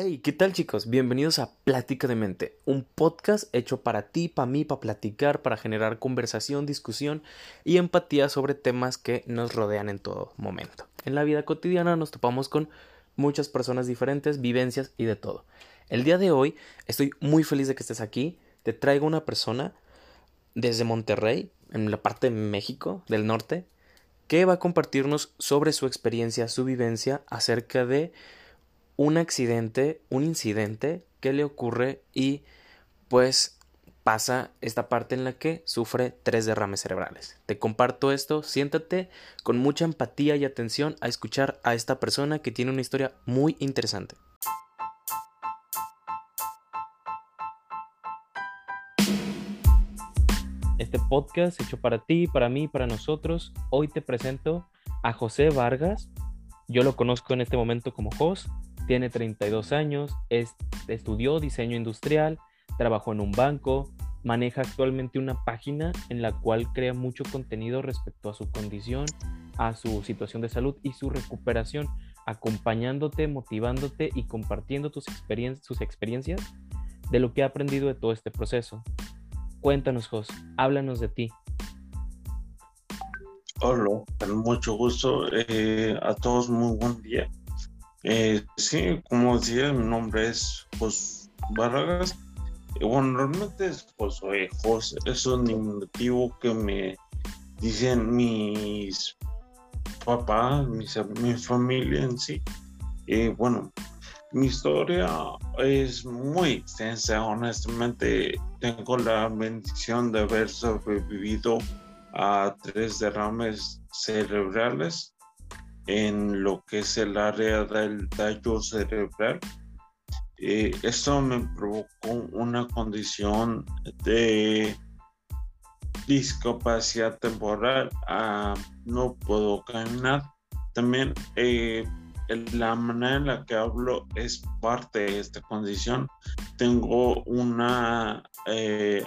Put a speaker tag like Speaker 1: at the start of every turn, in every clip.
Speaker 1: Hey, ¿qué tal chicos? Bienvenidos a Plática de Mente, un podcast hecho para ti, para mí, para platicar, para generar conversación, discusión y empatía sobre temas que nos rodean en todo momento. En la vida cotidiana nos topamos con muchas personas diferentes, vivencias y de todo. El día de hoy estoy muy feliz de que estés aquí. Te traigo una persona desde Monterrey, en la parte de México, del norte, que va a compartirnos sobre su experiencia, su vivencia acerca de un accidente, un incidente que le ocurre y pues pasa esta parte en la que sufre tres derrames cerebrales. Te comparto esto, siéntate con mucha empatía y atención a escuchar a esta persona que tiene una historia muy interesante. Este podcast hecho para ti, para mí, para nosotros. Hoy te presento a José Vargas. Yo lo conozco en este momento como Jos tiene 32 años, estudió diseño industrial, trabajó en un banco, maneja actualmente una página en la cual crea mucho contenido respecto a su condición, a su situación de salud y su recuperación, acompañándote, motivándote y compartiendo tus sus experiencias de lo que ha aprendido de todo este proceso. Cuéntanos, Jos, háblanos de ti.
Speaker 2: Hola, con mucho gusto. Eh, a todos muy buen día. Eh, sí, como decía, mi nombre es José Vargas. Bueno, realmente es José José, es un diminutivo que me dicen mis papás, mi familia en sí. Y bueno, mi historia es muy extensa, honestamente. Tengo la bendición de haber sobrevivido a tres derrames cerebrales en lo que es el área del tallo cerebral. Eh, esto me provocó una condición de discapacidad temporal. Ah, no puedo caminar. También eh, la manera en la que hablo es parte de esta condición. Tengo una, eh,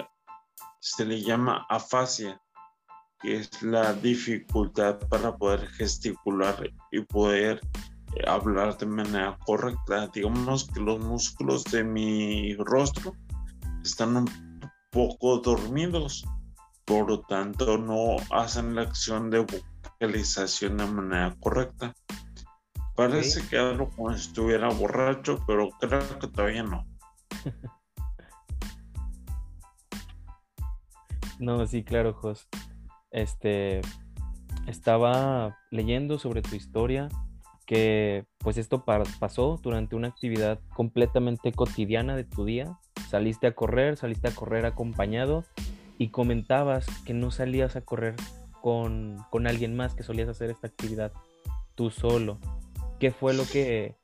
Speaker 2: se le llama afasia que es la dificultad para poder gesticular y poder eh, hablar de manera correcta. Digamos que los músculos de mi rostro están un poco dormidos, por lo tanto no hacen la acción de vocalización de manera correcta. Parece que hablo como si estuviera borracho, pero creo que todavía no.
Speaker 1: no, sí, claro, Jos este, estaba leyendo sobre tu historia, que pues esto pasó durante una actividad completamente cotidiana de tu día. Saliste a correr, saliste a correr acompañado y comentabas que no salías a correr con, con alguien más, que solías hacer esta actividad tú solo. ¿Qué fue lo que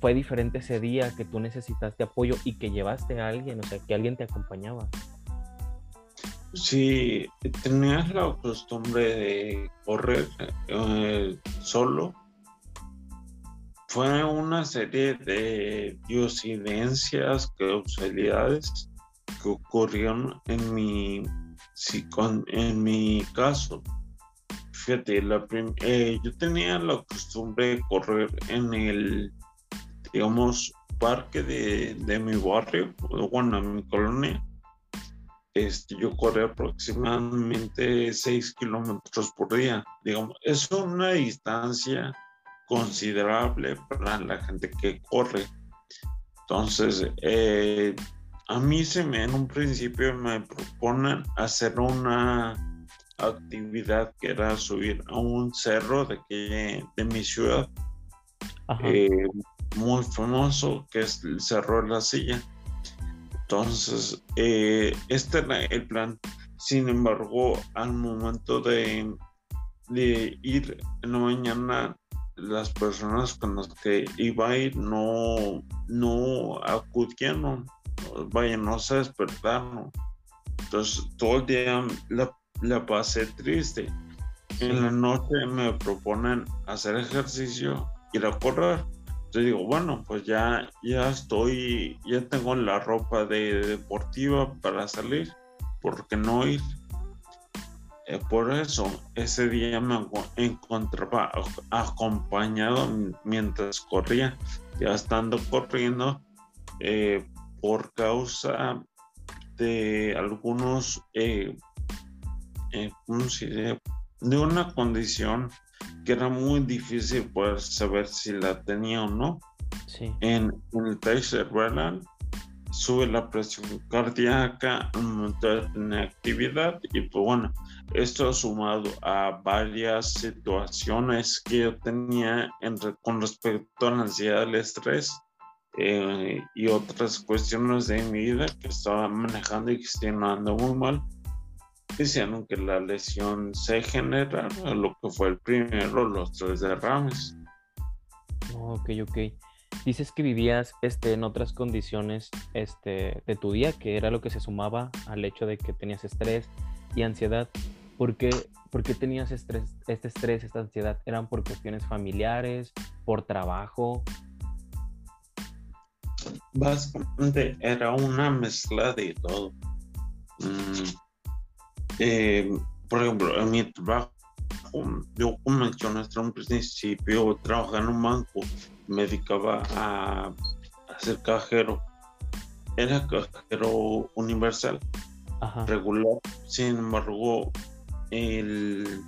Speaker 1: fue diferente ese día que tú necesitaste apoyo y que llevaste a alguien, o sea, que alguien te acompañaba?
Speaker 2: Si tenías la costumbre de correr eh, solo, fue una serie de diosidencias, causalidades que ocurrieron en mi, en mi caso. Fíjate, la eh, yo tenía la costumbre de correr en el, digamos, parque de, de mi barrio, bueno, en mi colonia este, yo corrí aproximadamente 6 kilómetros por día. Digamos, es una distancia considerable para la gente que corre. Entonces, eh, a mí se me en un principio me proponen hacer una actividad que era subir a un cerro de, que, de mi ciudad, eh, muy famoso, que es el Cerro de la Silla. Entonces, eh, este era el plan. Sin embargo, al momento de, ir en la mañana, las personas con las que iba a ir no, no acudieron, vaya, no se despertaron. Entonces, todo el día la, la pasé triste. En la noche me proponen hacer ejercicio, ir a correr yo digo, bueno, pues ya, ya estoy, ya tengo la ropa de deportiva para salir, ¿por qué no ir? Eh, por eso, ese día me encontraba acompañado mientras corría, ya estando corriendo, eh, por causa de algunos, eh, de una condición que era muy difícil poder saber si la tenía o no. En, el tercer sube la presión cardíaca, en actividad y pues bueno, esto sumado a varias situaciones que yo tenía con respecto a la ansiedad, el estrés eh, y otras cuestiones de mi vida que estaba manejando y gestionando muy mal, decían que la lesión se genera lo que fue el primero, los tres derrames.
Speaker 1: Ok, ok. Dices que vivías este, en otras condiciones este, de tu día, que era lo que se sumaba al hecho de que tenías estrés y ansiedad. ¿Por qué, tenías estrés, este estrés, esta ansiedad? ¿Eran por cuestiones familiares, por trabajo?
Speaker 2: Básicamente era una mezcla de todo. Mm, eh, por ejemplo, en mi trabajo, yo como mencioné en un principio, trabajaba en un banco me dedicaba a, ser cajero. Era cajero universal, regular. Sin embargo, el,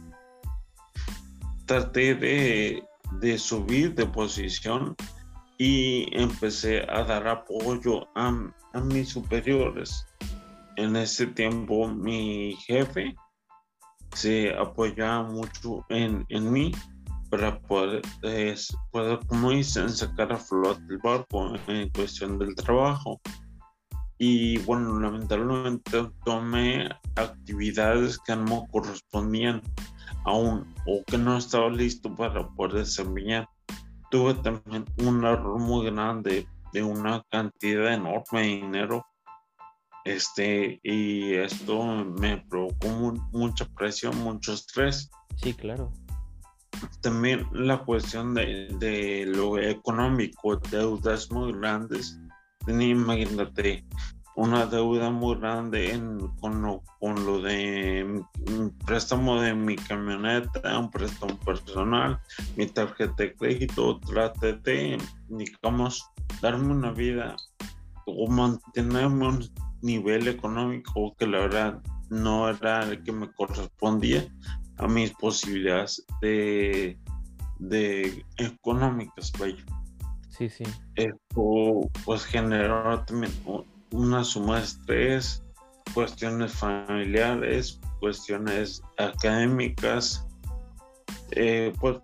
Speaker 2: traté de, de subir de posición y empecé a dar apoyo a, a mis superiores. En ese tiempo mi jefe se apoyaba mucho en, en mí para poder, como dicen, sacar a flote el barco en cuestión del trabajo. Y bueno, lamentablemente tomé actividades que no correspondían aún o que no estaba listo para poder desempeñar. Tuve también un error muy grande de una cantidad enorme de dinero este y esto me provocó mucha presión, mucho estrés.
Speaker 1: Sí, claro
Speaker 2: también la cuestión de, lo económico, deudas muy grandes. Tenía, imagínate, una deuda muy grande en, con, lo, con lo de un préstamo de mi camioneta, un préstamo personal, mi tarjeta de crédito. Traté de, digamos, darme una vida o mantenerme nivel económico que la verdad no era el que me correspondía a mis posibilidades de, de económicas, vaya.
Speaker 1: Sí, sí.
Speaker 2: Esto pues generó también una suma de estrés, cuestiones familiares, cuestiones académicas. Eh, pues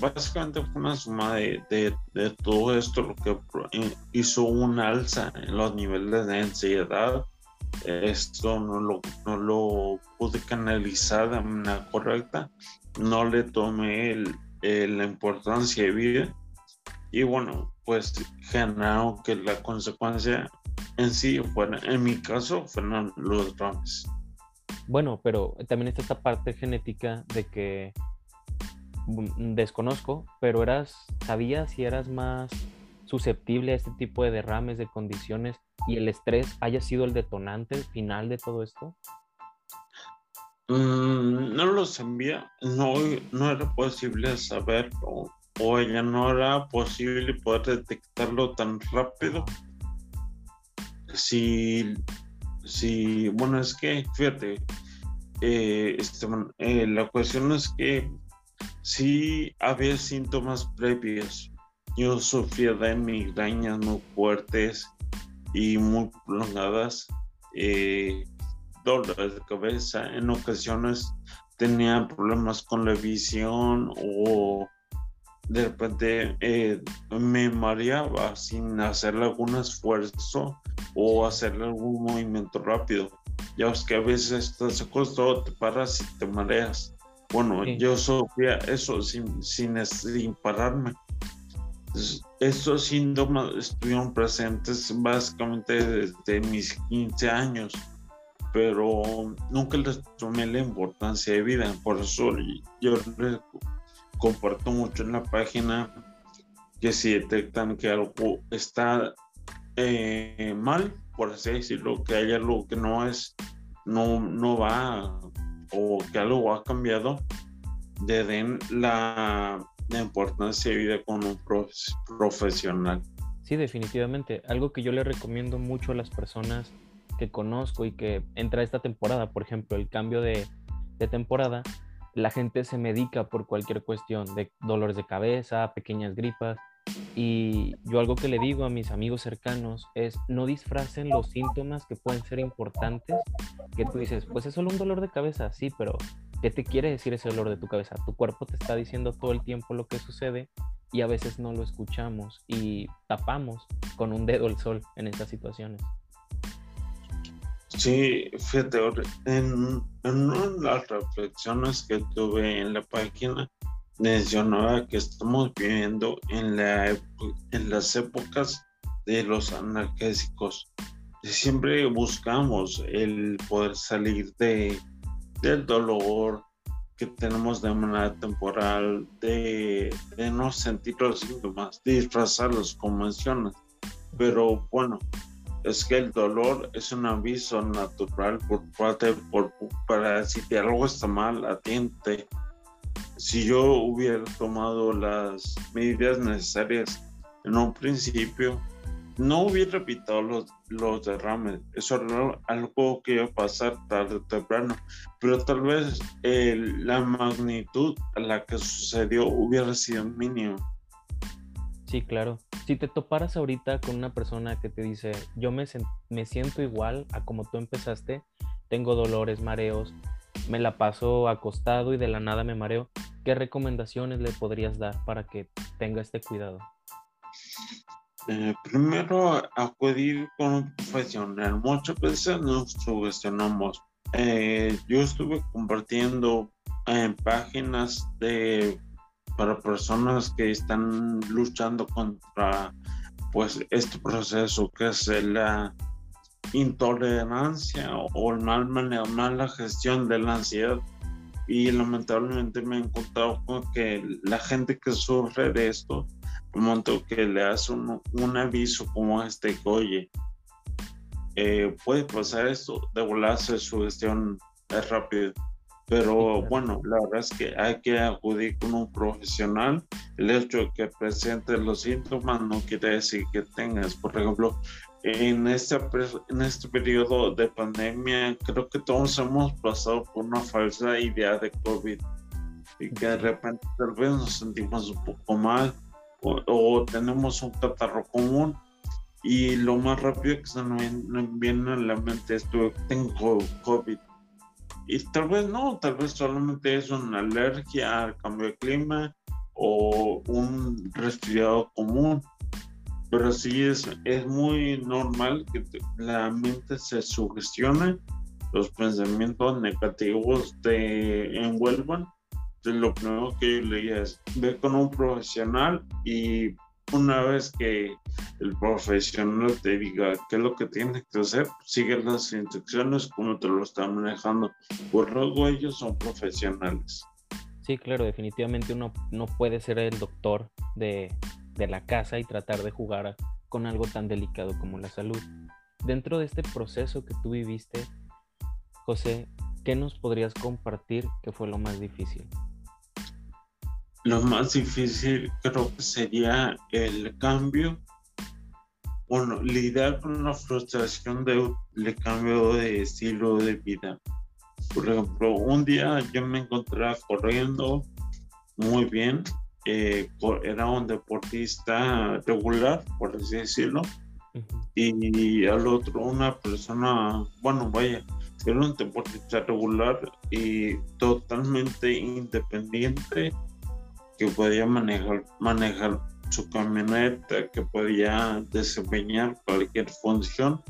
Speaker 2: básicamente fue una suma de, de, todo esto lo que hizo un alza en los niveles de ansiedad, esto no lo, no lo pude canalizar de manera correcta, no le tomé la importancia de vida y bueno, pues generaron que la consecuencia en sí fuera, en mi caso, fueron los dramas.
Speaker 1: Bueno, pero también está esta parte genética de que desconozco, pero eras, ¿sabías si eras más susceptible a este tipo de derrames, de condiciones y el estrés haya sido el detonante final de todo esto?
Speaker 2: Mm, no lo sabía, no, no era posible saberlo o ella no era posible poder detectarlo tan rápido. Si, si bueno, es que, fíjate, eh, este, eh, la cuestión es que sí había síntomas previos. Yo sufría de migrañas muy fuertes, y muy prolongadas, eh, dolores de cabeza. En ocasiones tenía problemas con la visión o de repente eh, me mareaba sin hacer algún esfuerzo o hacer algún movimiento rápido. Ya ves que a veces estás acostado, te paras y te mareas. Bueno, yo sufría eso sin, sin, sin pararme estos síntomas estuvieron presentes básicamente desde mis 15 años, pero nunca les tomé la importancia de vida. Por eso yo les comparto mucho en la página que si detectan que algo está eh, mal, por así decirlo, que hay algo que no es, no, no va o que algo ha cambiado, le den la, importancia de vida con un profesional.
Speaker 1: Sí, definitivamente. Algo que yo le recomiendo mucho a las personas que conozco y que entra esta temporada, por ejemplo, el cambio de, de temporada, la gente se medica por cualquier cuestión de dolores de cabeza, pequeñas gripas. Y yo algo que le digo a mis amigos cercanos es no disfracen los síntomas que pueden ser importantes, que tú dices, pues es solo un dolor de cabeza, sí, pero ¿qué te quiere decir ese dolor de tu cabeza? Tu cuerpo te está diciendo todo el tiempo lo que sucede y a veces no lo escuchamos y tapamos con un dedo el sol en estas situaciones.
Speaker 2: Sí, fíjate, en, una de las reflexiones que tuve en la página, mencionaba que estamos viviendo en, la, en las épocas de los analgésicos. Siempre buscamos el poder salir de, del dolor que tenemos de manera temporal, de, de no sentir los síntomas, disfrazarlos como mencionas. Pero bueno, es que el dolor es un aviso natural por parte por, para si algo está mal, atiende. Si yo hubiera tomado las medidas necesarias en un principio, no hubiera evitado los, los derrames. Eso era algo que iba a pasar tarde o temprano, pero tal vez la magnitud a la que sucedió hubiera sido mínima.
Speaker 1: Sí, claro. Si te toparas ahorita con una persona que te dice, yo me, me siento igual a como tú empezaste, tengo dolores, mareos, me la paso acostado y de la nada me mareo, ¿qué recomendaciones le podrías dar para que tenga este cuidado?
Speaker 2: Eh, primero, acudir con un profesional. Muchas veces nos sugestionamos. Eh, yo estuve compartiendo en páginas de para personas que están luchando contra pues este proceso que es la intolerancia o el mal manejo, mala gestión de la ansiedad y lamentablemente me he encontrado con que la gente que sufre de esto, un momento que le hace un, un aviso como este, que oye, eh, puede pasar esto, de volarse su gestión es rápido pero bueno, la verdad es que hay que acudir con un profesional. El hecho de que presente los síntomas no quiere decir que tengas. Por ejemplo, en este, en este periodo de pandemia, creo que todos hemos pasado por una falsa idea de COVID y que de repente tal vez nos sentimos un poco mal o, tenemos un catarro común y lo más rápido que se nos viene a la mente es que tengo COVID y tal vez no, tal vez solamente es una alergia al cambio de clima o un resfriado común. Pero sí es, es muy normal que la mente se sugestione, los pensamientos negativos te envuelvan. Entonces, lo primero que yo le es ve con un profesional y una vez que el profesional te diga qué es lo que tienes que hacer, sigue las instrucciones como te lo están manejando. Por luego ellos son profesionales.
Speaker 1: Sí, claro, definitivamente uno no puede ser el doctor de, de la casa y tratar de jugar con algo tan delicado como la salud. Dentro de este proceso que tú viviste, José, ¿qué nos podrías compartir que fue lo más difícil?
Speaker 2: Lo más difícil creo que sería el cambio, bueno, lidiar con la frustración del cambio de estilo de vida. Por ejemplo, un día yo me encontraba corriendo muy bien, eh, era un deportista regular, por así decirlo, y al otro una persona, bueno, vaya, era un deportista regular y totalmente independiente que podía manejar, manejar su camioneta, que podía desempeñar cualquier función.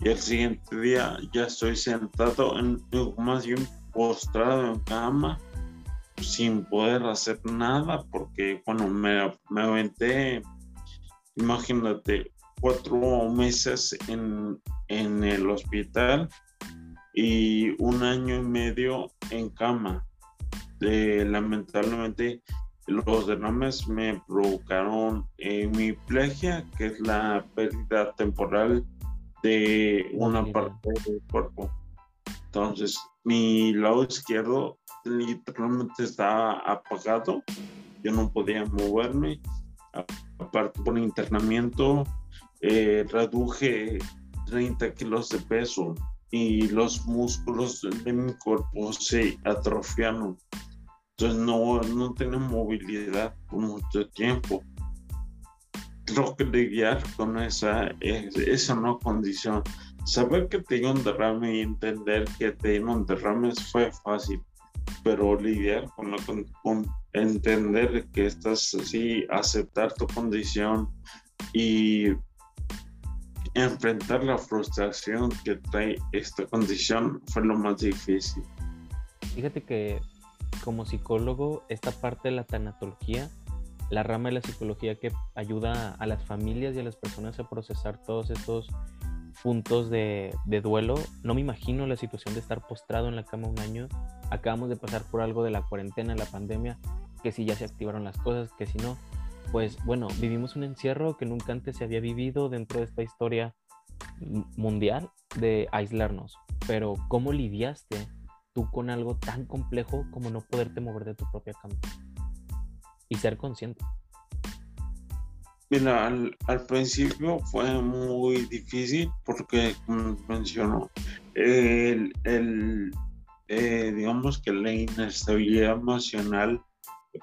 Speaker 2: Y el siguiente día ya estoy sentado, en, más bien postrado en cama, sin poder hacer nada, porque, bueno, me, me aventé, imagínate, cuatro meses en, en el hospital y un año y medio en cama. Eh, lamentablemente los derrames me provocaron hemiplegia, que es la pérdida temporal de una parte del cuerpo. Entonces, mi lado izquierdo literalmente estaba apagado, yo no podía moverme, aparte por internamiento, eh, reduje 30 kilos de peso y los músculos de mi cuerpo se atrofiaron. Entonces no, no tenía movilidad por mucho tiempo. Creo que lidiar con esa, esa no condición Saber que tengo un derrame y entender que tengo un derrame fue fácil, pero lidiar con, con, entender que estás así, aceptar tu condición y enfrentar la frustración que trae esta condición fue lo más difícil.
Speaker 1: Fíjate que como psicólogo, esta parte de la tanatología, la rama de la psicología que ayuda a las familias y a las personas a procesar todos estos puntos de, duelo. No me imagino la situación de estar postrado en la cama un año. Acabamos de pasar por algo de la cuarentena, la pandemia, que si ya se activaron las cosas, que si no. Pues bueno, vivimos un encierro que nunca antes se había vivido dentro de esta historia mundial de aislarnos. Pero ¿cómo lidiaste tú con algo tan complejo como no poderte mover de tu propia cama? Y ser consciente.
Speaker 2: Mira, al, principio fue muy difícil porque, como mencionó, el, eh, digamos que la inestabilidad emocional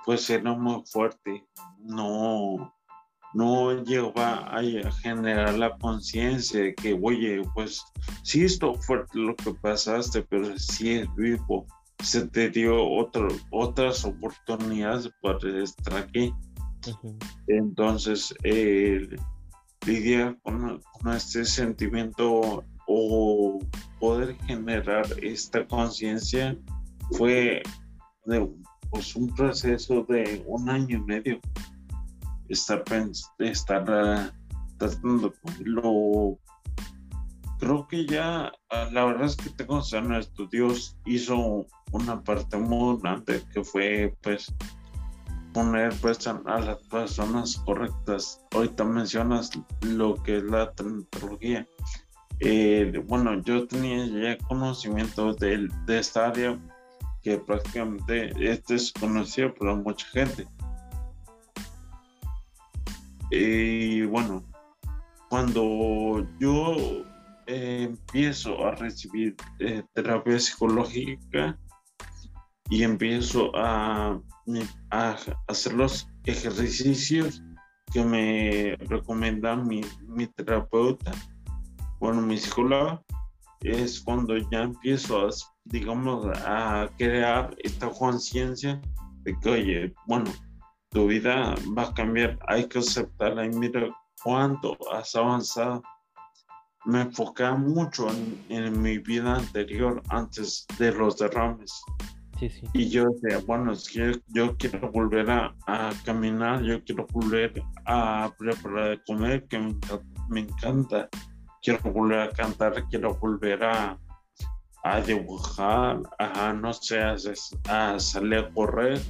Speaker 2: pues era muy fuerte. No, no llegaba a generar la conciencia de que, oye, pues sí, esto fue lo que pasaste, pero sí es vivo. Se te dio otro, otras oportunidades para estar aquí. Entonces, eh, lidiar con, este sentimiento o poder generar esta conciencia fue pues, un proceso de un año y medio. Estar, estar tratando lo creo que ya la verdad es que tengo esto Dios hizo una parte muy grande que fue pues poner pues a, las personas correctas. Ahorita mencionas lo que es la tecnología. Eh, bueno, yo tenía ya conocimiento de, de esta área que prácticamente este es conocido por mucha gente. Y bueno, cuando yo eh, empiezo a recibir eh, terapia psicológica y empiezo a a hacer los ejercicios que me recomienda mi, mi terapeuta, bueno, mi psicóloga, es cuando ya empiezo a, digamos, a crear esta conciencia de que, oye, bueno, tu vida va a cambiar, hay que aceptarla y mira cuánto has avanzado. Me enfocaba mucho en, en mi vida anterior, antes de los derrames. Y yo decía, bueno, es que yo quiero volver a, caminar, yo quiero volver a preparar de comer, que me, encanta. Quiero volver a cantar, quiero volver a, a dibujar, a, no sé, a, salir a correr.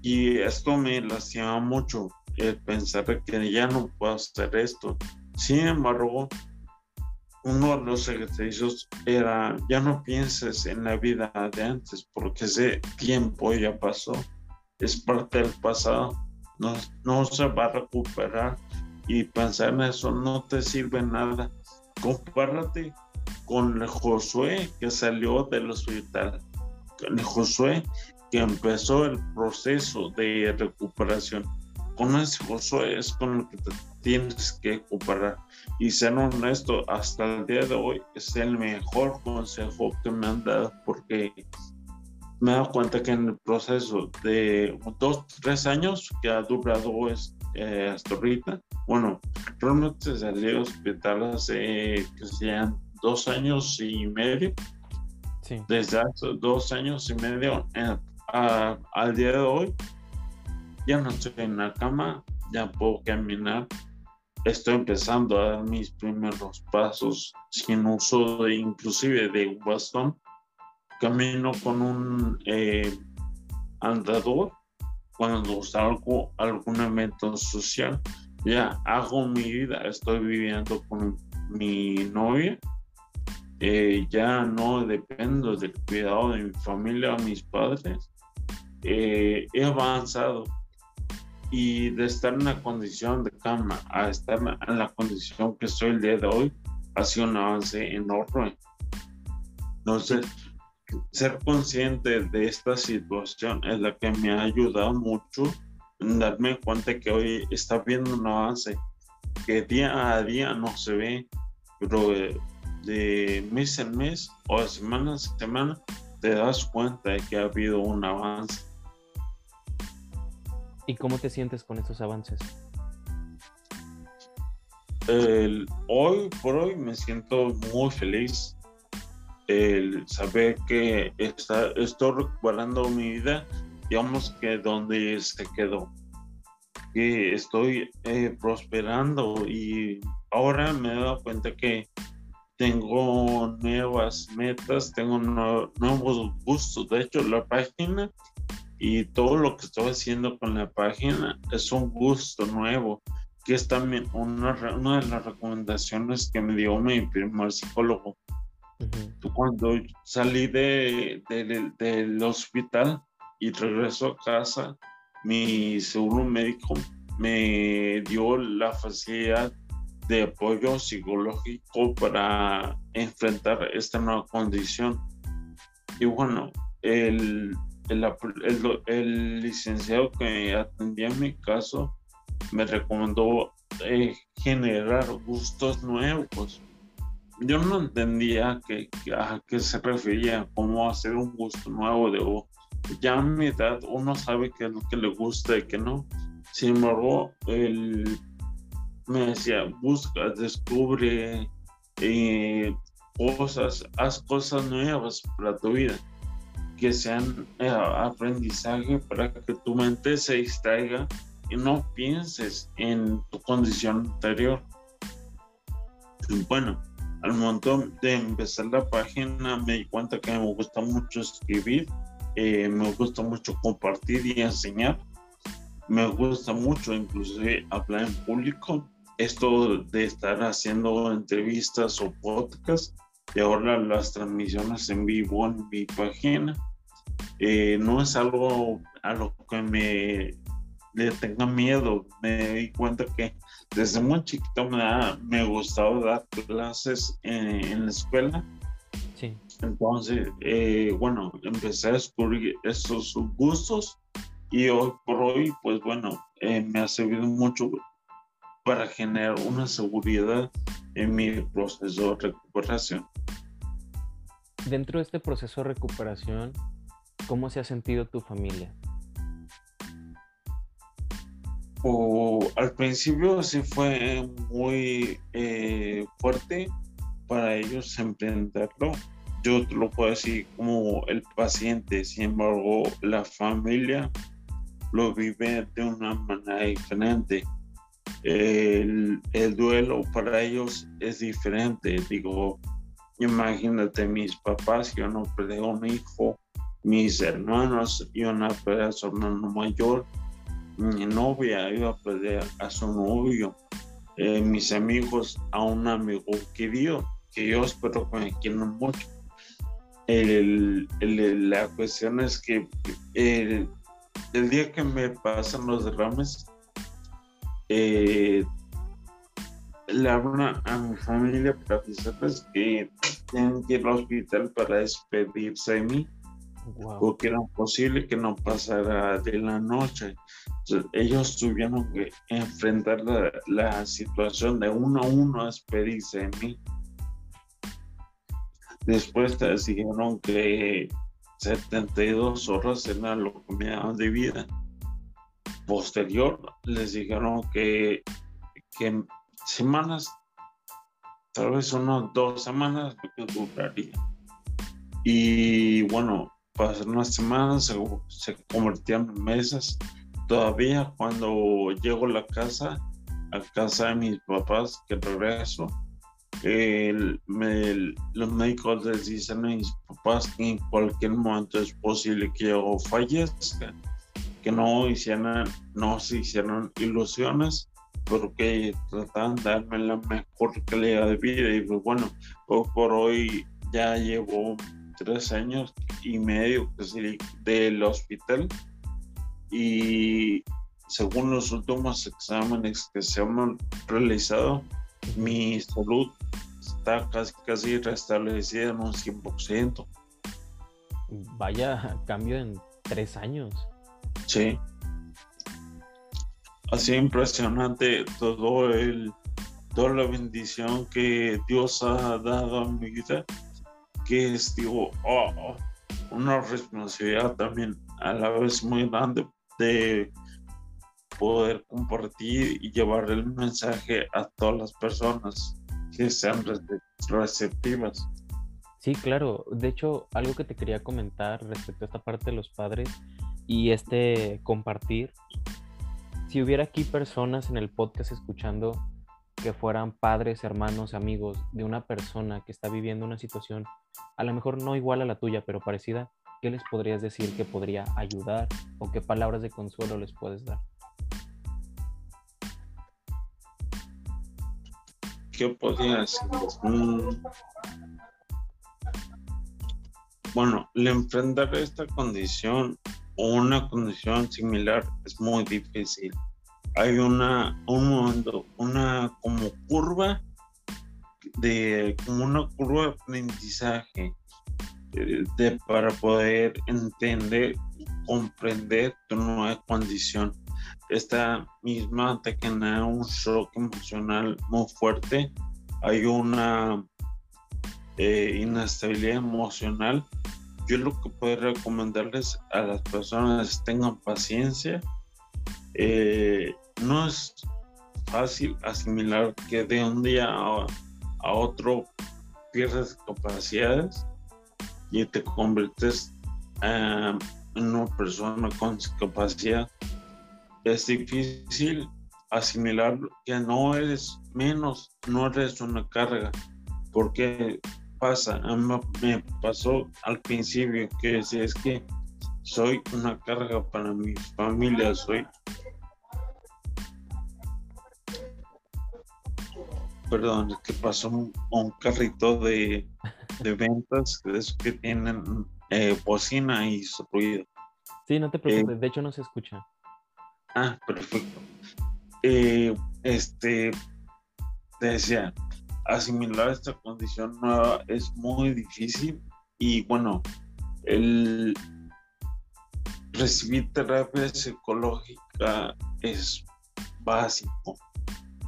Speaker 2: Y esto me lastima mucho, el pensar que ya no puedo hacer esto. Sin embargo, uno de los ejercicios era, ya no pienses en la vida de antes, porque ese tiempo ya pasó, es parte del pasado, no, no se va a recuperar y pensar en eso no te sirve nada. Compárate con el Josué que salió del hospital, con el Josué que empezó el proceso de recuperación. Con ese Josué es con el que te tienes que comparar. Y ser honesto, hasta el día de hoy es el mejor consejo que me han dado porque me he dado cuenta que en el proceso de dos, tres años que ha durado es, eh, hasta ahorita, bueno, realmente salí del hospital hace que sean dos años y medio. Desde hace dos años y medio eh, al día de hoy, ya no estoy en la cama, ya puedo caminar, estoy empezando a dar mis primeros pasos sin uso de inclusive de bastón. Camino con un eh, andador cuando salgo a algún evento social. Ya hago mi vida, estoy viviendo con mi novia. eh, ya no dependo del cuidado de mi familia o mis padres, eh, he avanzado y de estar en la condición de cama a estar en la condición que estoy el día de hoy ha sido un avance enorme. Entonces, ser consciente de esta situación es la que me ha ayudado mucho en darme cuenta que hoy está viendo un avance que día a día no se ve, pero de, mes en mes o de semana a semana te das cuenta de que ha habido un avance.
Speaker 1: ¿Y cómo te sientes con estos avances?
Speaker 2: hoy por hoy me siento muy feliz el saber que está, estoy recuperando mi vida, digamos que donde se quedó, que estoy eh, prosperando y ahora me he dado cuenta que tengo nuevas metas, tengo nuevos gustos. De hecho, la página y todo lo que estoy haciendo con la página es un gusto nuevo, que es también una, una de las recomendaciones que me dio mi primer psicólogo cuando salí de, del hospital y regreso a casa, mi seguro médico me dio la facilidad de apoyo psicológico para enfrentar esta nueva condición. Y bueno, el, el, licenciado que atendía mi caso me recomendó eh, generar gustos nuevos yo no entendía que, a qué se refería, cómo hacer un gusto nuevo de Ya a mi edad uno sabe qué es lo que le gusta y qué no. Sin embargo, él me decía, busca, descubre eh, cosas, haz cosas nuevas para tu vida, que sean eh, aprendizaje para que tu mente se distraiga y no pienses en tu condición anterior. Bueno, al momento de empezar la página me di cuenta que me gusta mucho escribir, eh, me gusta mucho compartir y enseñar, me gusta mucho inclusive hablar en público, esto de estar haciendo entrevistas o podcasts y ahora las transmisiones en vivo en mi página, eh, no es algo a lo que me le tenga miedo, me di cuenta que desde muy chiquito me, ha, me gustaba dar clases en, la escuela. Sí. Entonces, eh, bueno, empecé a descubrir esos gustos y hoy por hoy, pues bueno, eh, me ha servido mucho para generar una seguridad en mi proceso de recuperación.
Speaker 1: Dentro de este proceso de recuperación, ¿cómo se ha sentido tu familia?
Speaker 2: al principio sí fue muy eh, fuerte para ellos emprenderlo. Yo te lo puedo decir como el paciente, sin embargo, la familia lo vive de una manera diferente. El, el duelo para ellos es diferente. Digo, imagínate mis papás, yo no perdí un hijo, mis hermanos, yo no perdí a su hermano mayor mi novia iba a perder a su novio, eh, mis amigos a un amigo querido, que yo espero que me quieran mucho. la cuestión es que el, día que me pasan los derrames, eh, le hablo a mi familia para decirles que tienen que ir al hospital para despedirse de mí porque era posible que no pasara de la noche. ellos tuvieron que enfrentar la, situación de uno a uno a despedirse de mí. Después te dijeron que 72 horas era lo que me daban de vida. Posterior les dijeron que, que semanas, tal vez unas dos semanas, que duraría. Y bueno, pasaron unas semanas, se, convirtieron en meses. Todavía cuando llego a la casa, a casa de mis papás, que regreso, los médicos les dicen a mis papás que en cualquier momento es posible que yo fallezca, que no hicieran, no se hicieron ilusiones, porque trataban de darme la mejor calidad de vida. Y pues bueno, por hoy ya llevo tres años y medio del hospital y según los últimos exámenes que se han realizado, mi salud está casi, casi restablecida en un 100%.
Speaker 1: Vaya cambio en tres años.
Speaker 2: Sí. Así impresionante todo el, toda la bendición que Dios ha dado a mi vida, que es, digo, oh, una responsabilidad también a la vez muy grande de poder compartir y llevar el mensaje a todas las personas que sean receptivas.
Speaker 1: Sí, claro. De hecho, algo que te quería comentar respecto a esta parte de los padres y este compartir. Si hubiera aquí personas en el podcast escuchando que fueran padres, hermanos, amigos de una persona que está viviendo una situación a lo mejor no igual a la tuya, pero parecida, ¿qué les podrías decir que podría ayudar o qué palabras de consuelo les puedes dar?
Speaker 2: ¿Qué podría decir? Mm. Bueno, el enfrentar esta condición o una condición similar es muy difícil. Hay una, un momento, una como curva de, como una curva de aprendizaje eh, de, para poder entender comprender tu nueva condición esta misma te genera un shock emocional muy fuerte. Hay una eh, inestabilidad emocional. Yo lo que puedo recomendarles a las personas tengan paciencia. Eh, no es fácil asimilar que de un día a, otro pierdes capacidades y te conviertes eh, en una persona con discapacidad. Es difícil asimilar que no eres menos, no eres una carga, porque pasa, me pasó al principio que si es que soy una carga para mi familia, soy perdón, es que pasó un, carrito de, ventas de esos que tienen eh, bocina y ruido.
Speaker 1: Sí, no te preocupes, eh, de hecho no se escucha.
Speaker 2: Ah, perfecto. Eh, este, te decía, asimilar esta condición nueva es muy difícil y bueno, el recibir terapia psicológica es básico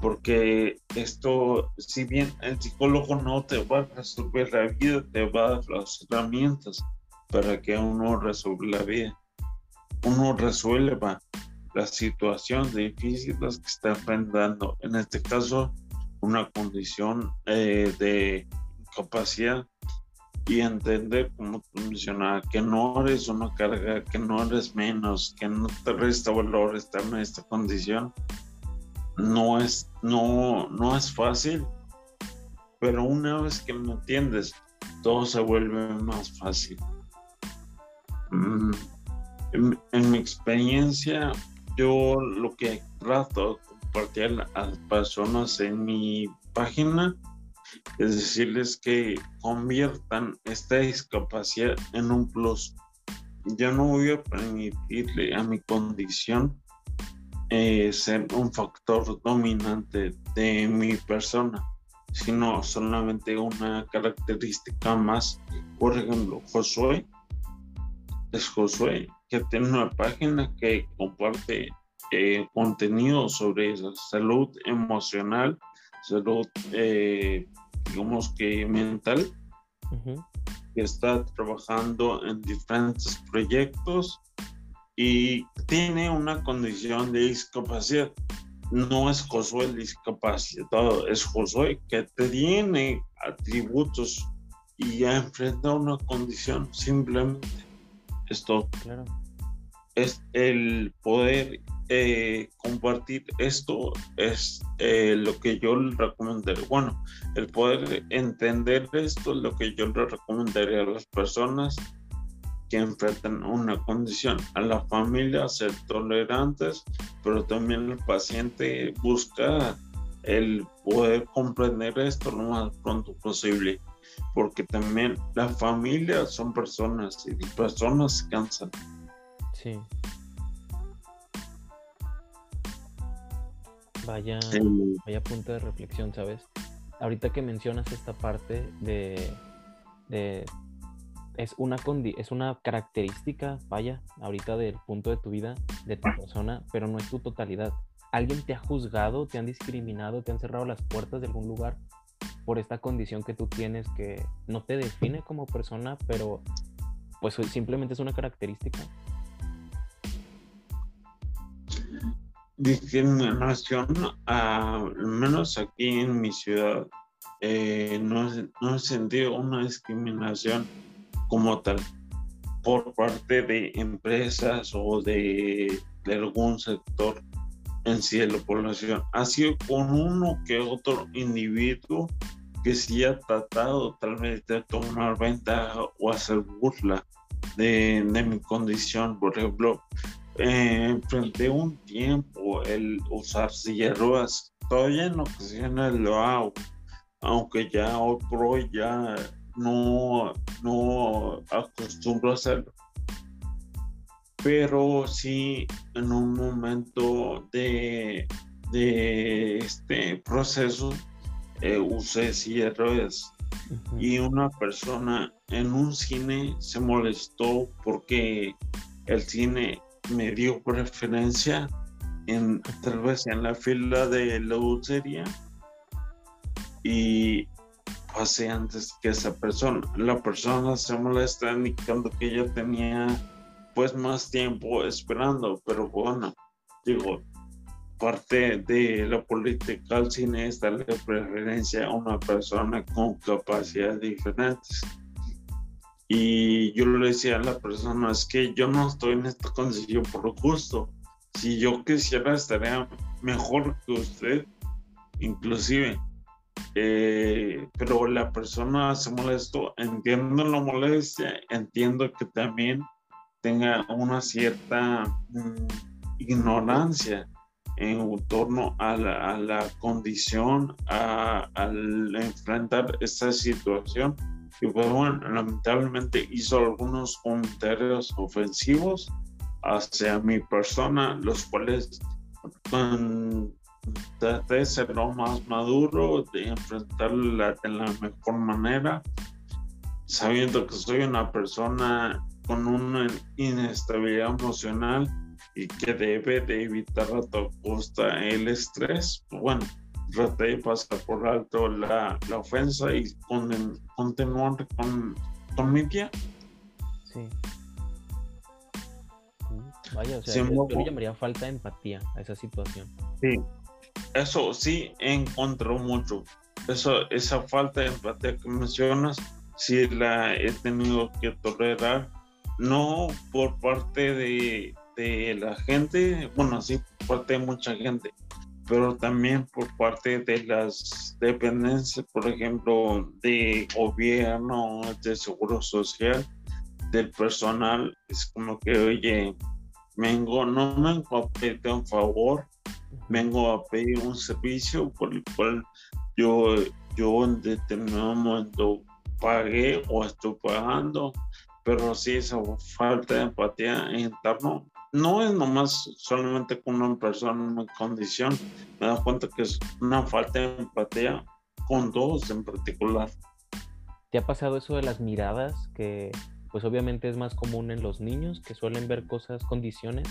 Speaker 2: porque esto, si bien el psicólogo no te va a resolver la vida, te va a dar las herramientas para que uno resuelva la vida. Uno resuelva las situaciones difíciles que está enfrentando. En este caso, una condición eh, de incapacidad y entender, como tú mencionabas, que no eres una carga, que no eres menos, que no te resta valor estar en esta condición, no es, no, no es fácil. Pero una vez que lo entiendes, todo se vuelve más fácil. Mm, en mi experiencia, yo lo que trato de compartir a las personas en mi página es decirles que conviertan esta discapacidad en un plus. Yo no voy a permitirle a mi condición eh, ser un factor dominante de mi persona, sino solamente una característica más. Por ejemplo, Josué es Josué que tiene una página que comparte eh, contenido sobre salud emocional, salud, eh, digamos que mental, que está trabajando en diferentes proyectos y tiene una condición de discapacidad. No es Josué el discapacitado, es Josué que tiene atributos y ha enfrentado una condición simplemente esto claro. es el poder eh, compartir esto es eh, lo que yo le recomendaría bueno el poder entender esto es lo que yo le recomendaría a las personas que enfrentan una condición a la familia ser tolerantes pero también el paciente busca el poder comprender esto lo más pronto posible porque también la familia son personas y personas se cansan.
Speaker 1: Sí. Vaya, vaya punto de reflexión, ¿sabes? Ahorita que mencionas esta parte de, de es una es una característica, vaya, ahorita del punto de tu vida, de tu persona, pero no es tu totalidad. ¿Alguien te ha juzgado, te han discriminado, te han cerrado las puertas de algún lugar por esta condición que tú tienes que no te define como persona, pero pues simplemente es una característica?
Speaker 2: Discriminación, al menos aquí en mi ciudad, eh, no, no he sentido una discriminación como tal por parte de empresas o de, algún sector en sí de la población. Ha sido con uno que otro individuo que sí ha tratado tal vez de tomar ventaja o hacer burla de, mi condición. Por ejemplo, eh, enfrenté un tiempo el usar silla Todavía en ocasiones lo hago, aunque ya hoy por hoy ya no, no acostumbro a hacerlo. Pero sí, en un momento de, de este proceso, eh, usé cierres y una persona en un cine se molestó porque el cine me dio preferencia en tal vez en la fila de la dulcería. Y pasé antes que esa persona. La persona se molesta indicando que yo tenía pues más tiempo esperando, pero bueno, digo, parte de la política al cine es darle preferencia a una persona con capacidades diferentes. Y yo le decía a la persona, es que yo no estoy en esta condición por gusto. Si yo quisiera, estaría mejor que usted, inclusive. Eh, pero la persona se molestó, entiendo la molestia, entiendo que también tenga una cierta mm, ignorancia en torno a la, condición, al enfrentar esta situación. Y pues bueno, lamentablemente hizo algunos comentarios ofensivos hacia mi persona, los cuales traté de ser lo más maduro, de enfrentarla de la mejor manera, sabiendo que soy una persona con una inestabilidad emocional y que debe de evitar a toda costa el estrés. Bueno, traté de pasar por alto la, la ofensa y con, continuar con, con mi día.
Speaker 1: Sí. Vaya, o sea, yo, yo llamaría falta de empatía a esa situación.
Speaker 2: Sí, eso sí encontró mucho. Eso, esa falta de empatía que mencionas, sí la he tenido que tolerar, no por parte de, de la gente, bueno, sí por parte de mucha gente, pero también por parte de las dependencias, por ejemplo, de gobierno, de seguro social, del personal. Es como que, oye, no a pedirte un favor, vengo a pedir un servicio por el cual yo, yo en determinado momento pagué o estoy pagando, pero sí esa falta de empatía interno. No es nomás solamente con una persona en condición, me das cuenta que es una falta de empatía con dos en particular.
Speaker 1: ¿Te ha pasado eso de las miradas que pues obviamente es más común en los niños que suelen ver cosas, condiciones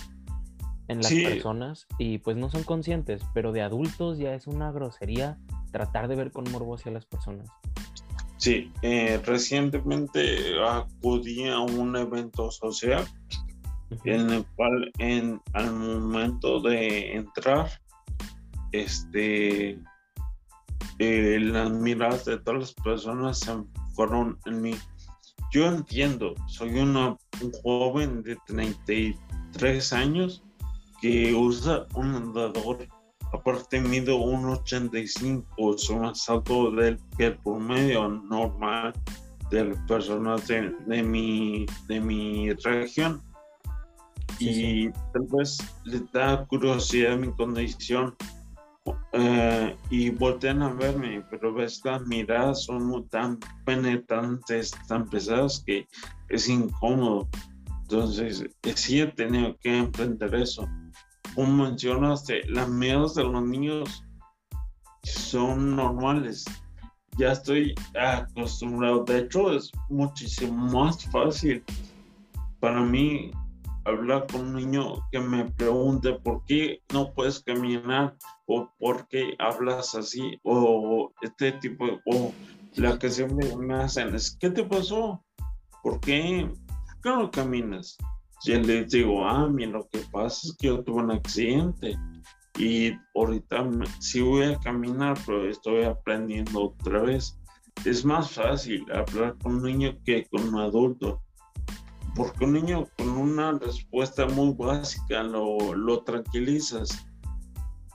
Speaker 1: en las personas y pues no son conscientes, pero de adultos ya es una grosería tratar de ver con morbo hacia las personas.
Speaker 2: Sí, eh, recientemente acudí a un evento social en el cual en, al momento de entrar, este, eh, las miradas de todas las personas se fueron en mí. Yo entiendo, soy una, un joven de 33 años que usa un andador. Aparte mido 1,85, es más alto del que el promedio normal de las personas de, mi, de mi región. y tal vez le da curiosidad mi condición eh, y voltean a verme, pero ves las miradas son tan penetrantes, tan pesadas que es incómodo. Entonces, sí he tenido que emprender eso. Como mencionaste, las miedos de los niños son normales. Ya estoy acostumbrado. De hecho, es muchísimo más fácil para mí hablar con un niño que me pregunte por qué no puedes caminar o por qué hablas así o este tipo o la que siempre me hacen es ¿qué te pasó? ¿por qué, ¿Por qué no caminas? Yo les digo, ah, mira, lo que pasa es que yo tuve un accidente y ahorita sí voy a caminar, pero estoy aprendiendo otra vez. Es más fácil hablar con un niño que con un adulto porque un niño con una respuesta muy básica lo, lo tranquilizas,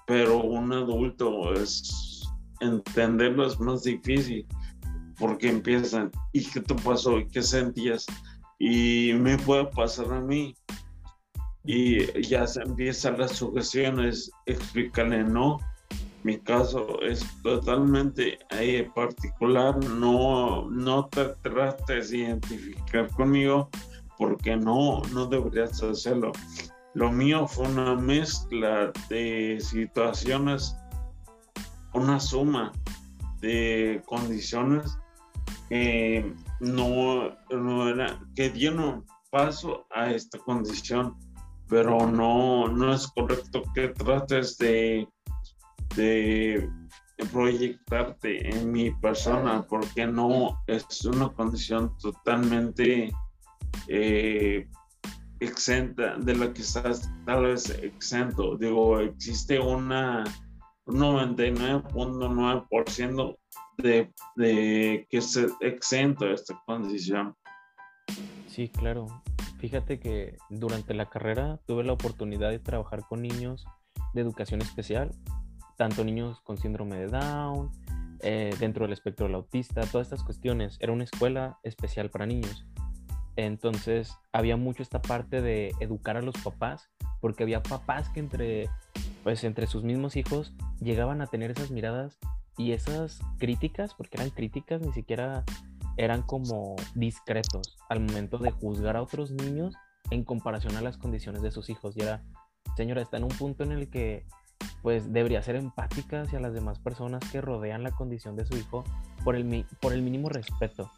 Speaker 2: pero un adulto es entenderlo es más difícil porque empiezan, ¿y qué te pasó? ¿Y qué sentías? Y me puede pasar a mí. Y ya se empiezan las sugestiones, explícale, no. Mi caso es totalmente eh, particular, no, no te trates de identificar conmigo porque no, no deberías hacerlo. Lo mío fue una mezcla de situaciones, una suma de condiciones que no, no era, que dieron paso a esta condición, pero no, no es correcto que trates de, de proyectarte en mi persona porque no es una condición totalmente eh, exenta, de la que estás tal vez exento. Digo, existe una un 99.9% de, de que es exento de esta condición.
Speaker 1: Sí, claro. Fíjate que durante la carrera tuve la oportunidad de trabajar con niños de educación especial, tanto niños con síndrome de Down, eh, dentro del espectro del autista, todas estas cuestiones. Era una escuela especial para niños. Entonces había mucho esta parte de educar a los papás, porque había papás que entre, pues, entre sus mismos hijos llegaban a tener esas miradas y esas críticas, porque eran críticas, ni siquiera eran como discretos al momento de juzgar a otros niños en comparación a las condiciones de sus hijos. Y era, señora, está en un punto en el que pues debería ser empática hacia las demás personas que rodean la condición de su hijo por el, por el mínimo respeto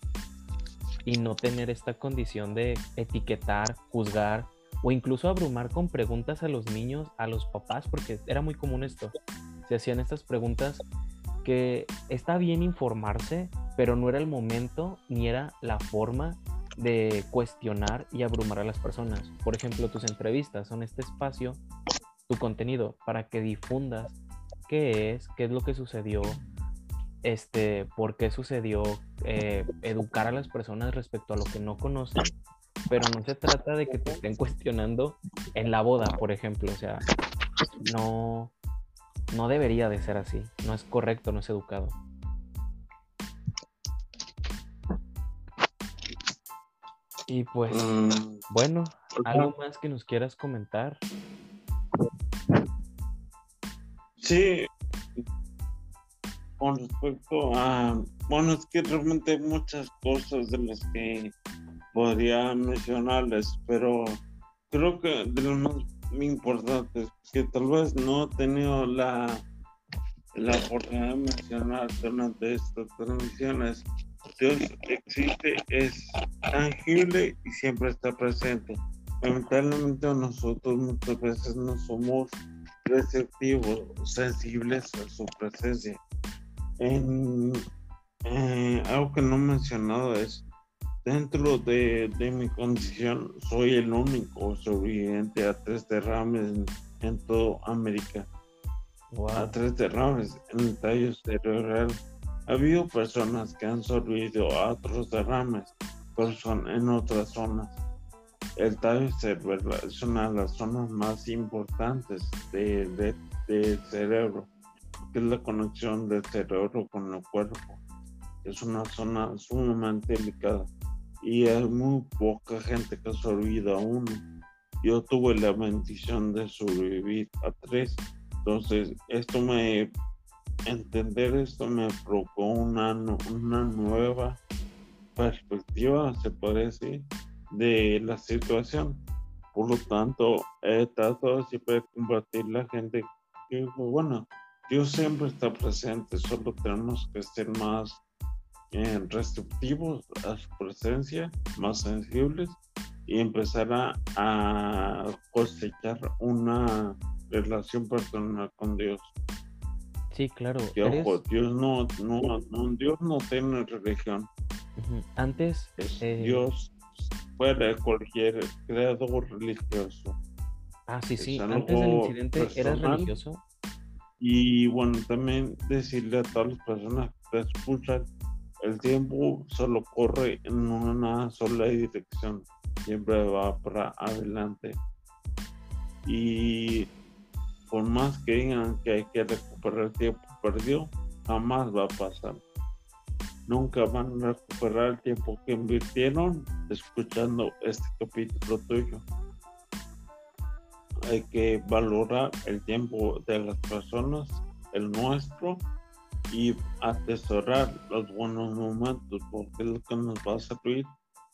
Speaker 1: y no tener esta condición de etiquetar, juzgar o incluso abrumar con preguntas a los niños, a los papás, porque era muy común esto. Se hacían estas preguntas que está bien informarse, pero no era el momento ni era la forma de cuestionar y abrumar a las personas. Por ejemplo, tus entrevistas son este espacio, tu contenido, para que difundas qué es, qué es lo que sucedió, este, por qué sucedió, eh, educar a las personas respecto a lo que no conocen, pero no se trata de que te estén cuestionando en la boda, por ejemplo, o sea, no, no debería de ser así, no es correcto, no es educado. Y pues, mm. bueno, ¿algo más que nos quieras comentar?
Speaker 2: Sí, con respecto a, bueno, es que realmente hay muchas cosas de las que podría mencionarles, pero creo que de lo más importantes que tal vez no he tenido la, la oportunidad de mencionar durante estas transmisiones. Dios existe, es tangible y siempre está presente. Lamentablemente nosotros muchas veces no somos receptivos, sensibles a su presencia. En, eh, algo que no he mencionado es, dentro de, mi condición, soy el único sobreviviente a tres derrames en, toda América. A tres derrames en el tallo cerebral. Ha habido personas que han sobrevivido a otros derrames, pero son en otras zonas. El tallo cerebral es una de las zonas más importantes del de, cerebro que es la conexión del cerebro con el cuerpo. Es una zona sumamente delicada y hay muy poca gente que sobrevive a uno. Yo tuve la bendición de sobrevivir a tres Entonces, esto me, entender esto me provocó una, una nueva perspectiva, se parece, de la situación. Por lo tanto, he tratado siempre de combatir la gente que, bueno, Dios siempre está presente, solo tenemos que ser más eh, receptivos a su presencia, más sensibles y empezar a, a cosechar una relación personal con Dios.
Speaker 1: Sí, claro.
Speaker 2: Dios no, no, Dios no tiene religión.
Speaker 1: Antes.
Speaker 2: Eh, Dios fuera cualquier creador religioso.
Speaker 1: Ah, sí, sí. Antes del incidente, ¿eras religioso?
Speaker 2: Y bueno, también decirle a todas las personas que te escuchan, el tiempo solo corre en una sola dirección, siempre va para adelante. Y por más que digan que hay que recuperar el tiempo perdido, jamás va a pasar. Nunca van a recuperar el tiempo que invirtieron escuchando este capítulo tuyo. Hay que valorar el tiempo de las personas, el nuestro, y atesorar los buenos momentos, porque es lo que nos va a servir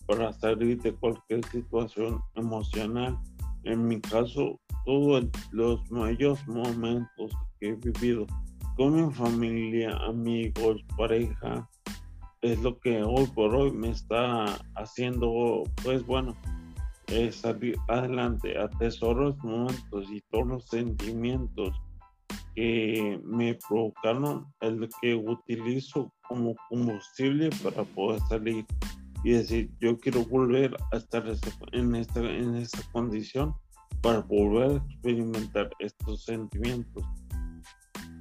Speaker 2: para salir de cualquier situación emocional. En mi caso, todos los mayores momentos que he vivido con mi familia, amigos, pareja, es lo que hoy por hoy me está haciendo, pues bueno, salir adelante, atesorar los momentos y todos los sentimientos que me provocaron, el que utilizo como combustible para poder salir y decir, yo quiero volver a estar en esta, en esta condición para volver a experimentar estos sentimientos.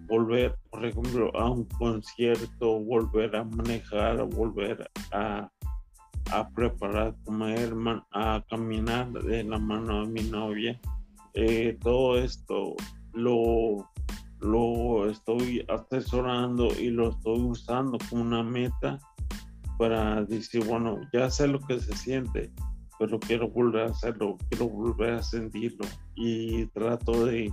Speaker 2: Volver, por ejemplo, a un concierto, volver a manejar, volver a, a preparar, comer, a caminar de la mano de mi novia. Eh, todo esto lo, lo estoy atesorando y lo estoy usando como una meta para decir, bueno, ya sé lo que se siente, pero quiero volver a hacerlo, quiero volver a sentirlo y trato de,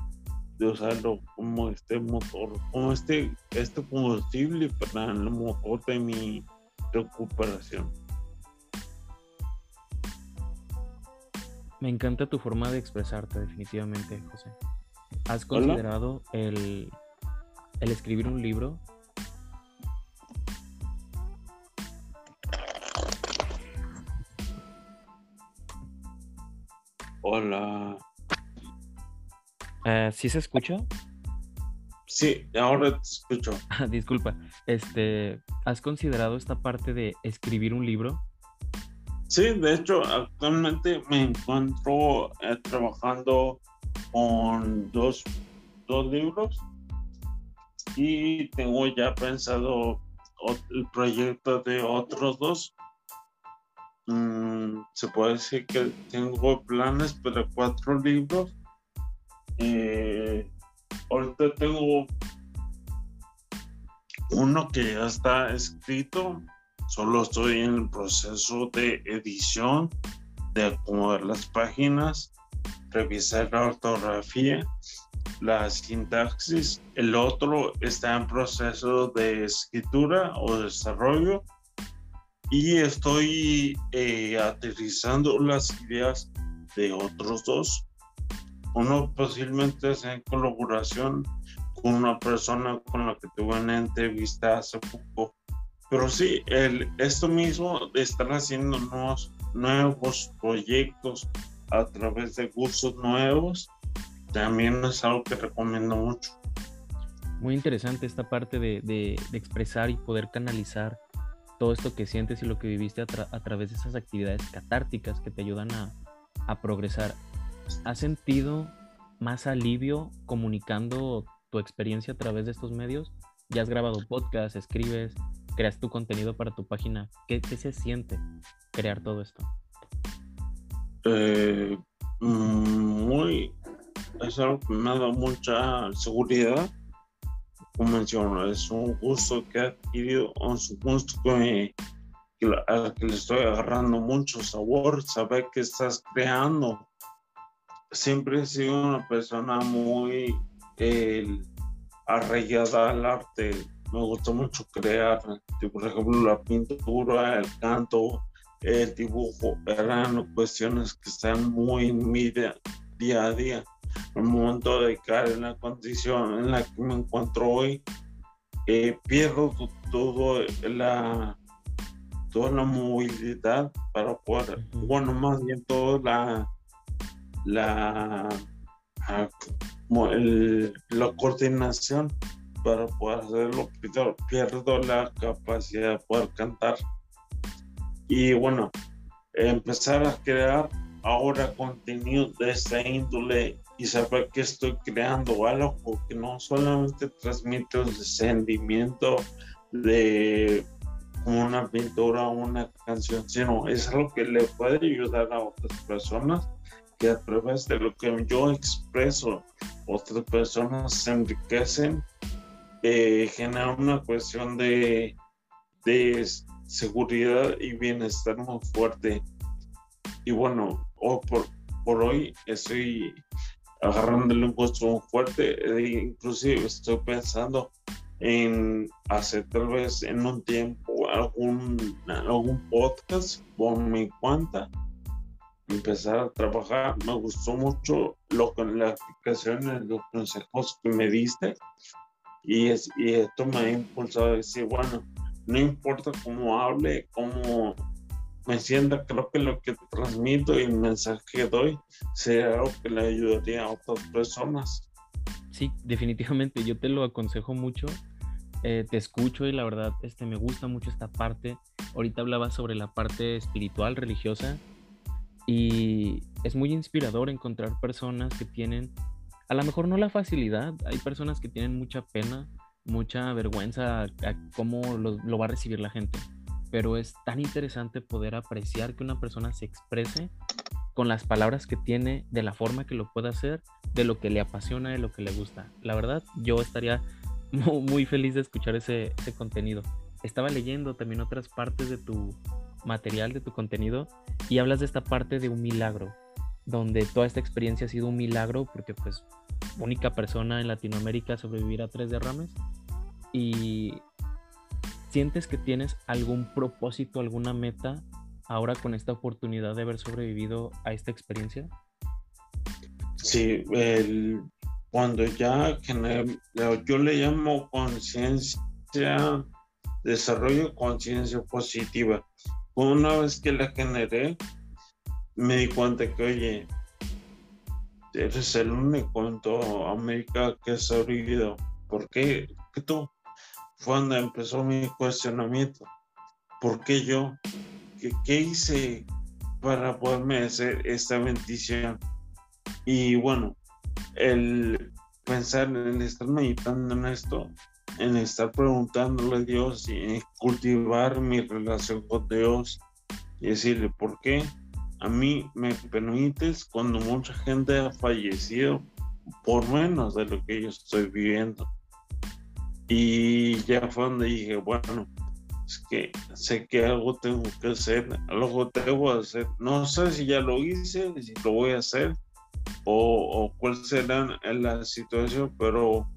Speaker 2: usarlo como este motor, como este, este combustible para el motor de mi recuperación.
Speaker 1: Me encanta tu forma de expresarte, definitivamente, José. ¿Has considerado el, el escribir un libro
Speaker 2: Hola.
Speaker 1: Uh, ¿Sí se escucha?
Speaker 2: Sí, ahora te escucho.
Speaker 1: Ah, disculpa. Este, ¿has considerado esta parte de escribir un libro?
Speaker 2: Sí, de hecho, actualmente me encuentro eh, trabajando con dos, dos libros y tengo ya pensado el proyecto de otros dos Mm, se puede decir que tengo planes para cuatro libros. Eh, ahorita tengo uno que ya está escrito, solo estoy en el proceso de edición, de acomodar las páginas, revisar la ortografía, la sintaxis. El otro está en proceso de escritura o desarrollo y estoy eh, aterrizando las ideas de otros dos. Uno posiblemente es en colaboración con una persona con la que tuve una entrevista hace poco. Pero sí, el, esto mismo de estar haciendo nuevos proyectos a través de cursos nuevos, también es algo que recomiendo mucho.
Speaker 1: Muy interesante esta parte de, de, expresar y poder canalizar todo esto que sientes y lo que viviste a, través de esas actividades catárticas que te ayudan a, progresar. ¿Has sentido más alivio comunicando tu experiencia a través de estos medios? ¿Ya has grabado podcast, escribes, creas tu contenido para tu página? ¿Qué, se siente crear todo esto?
Speaker 2: Eh, muy, es algo que me ha dado mucha seguridad como menciono, es un gusto que he adquirido, es un gusto que, que le estoy agarrando mucho sabor, saber que estás creando. Siempre he sido una persona muy el, arraigada al arte. Me gusta mucho crear, por ejemplo, la pintura, el canto, el dibujo, eran cuestiones que están muy en mi día, a día. El momento de caer en la condición en la que me encuentro hoy, eh, pierdo todo la toda la movilidad para poder, bueno, más bien toda la la ah, la coordinación para poder hacerlo, pierdo la capacidad de poder cantar. Y bueno, empezar a crear ahora contenido de esta índole y saber que estoy creando algo que no solamente transmite un sentimiento de una pintura o una canción, sino es algo que le puede ayudar a otras personas que a través de lo que yo expreso, otras personas se enriquecen, eh, genera una cuestión de, de seguridad y bienestar muy fuerte. Y bueno, por, por hoy estoy agarrándole un puesto muy fuerte, e inclusive estoy pensando en hacer tal vez en un tiempo algún, algún podcast por mi cuenta empezar a trabajar. Me gustó mucho lo las explicaciones, los consejos que me diste y, es, y esto me ha impulsado a decir, bueno, no importa cómo hable, cómo me sienta, creo que lo que transmito y el mensaje que doy sea algo que le ayudaría a otras personas.
Speaker 1: Sí, definitivamente, yo te lo aconsejo mucho. Eh, te escucho y la verdad este, me gusta mucho esta parte. Ahorita hablaba sobre la parte espiritual, religiosa, y es muy inspirador encontrar personas que tienen, a lo mejor no la facilidad, hay personas que tienen mucha pena, mucha vergüenza a, cómo lo, va a recibir la gente. Pero es tan interesante poder apreciar que una persona se exprese con las palabras que tiene, de la forma que lo puede hacer, de lo que le apasiona, de lo que le gusta. La verdad, yo estaría muy, feliz de escuchar ese, ese contenido. Estaba leyendo también otras partes de tu, material de tu contenido y hablas de esta parte de un milagro, donde toda esta experiencia ha sido un milagro porque pues única persona en Latinoamérica a sobrevivir a tres derrames y sientes que tienes algún propósito, alguna meta ahora con esta oportunidad de haber sobrevivido a esta experiencia?
Speaker 2: Sí, el, cuando ya yo le llamo conciencia, desarrollo conciencia positiva una vez que la generé, me di cuenta que, oye, eres el único en toda América que ha sobrevivido. ¿Por qué? ¿Qué tú? Cuando empezó mi cuestionamiento. ¿Por qué yo? ¿Qué, hice para poderme hacer esta bendición? Y bueno, el pensar en estar meditando en esto en estar preguntándole a Dios y cultivar mi relación con Dios y decirle, ¿por qué a mí me permites cuando mucha gente ha fallecido por menos de lo que yo estoy viviendo? Y ya fue donde dije, bueno, es que sé que algo tengo que hacer, algo que hacer. No sé si ya lo hice, si lo voy a hacer o, o cuál será la situación, pero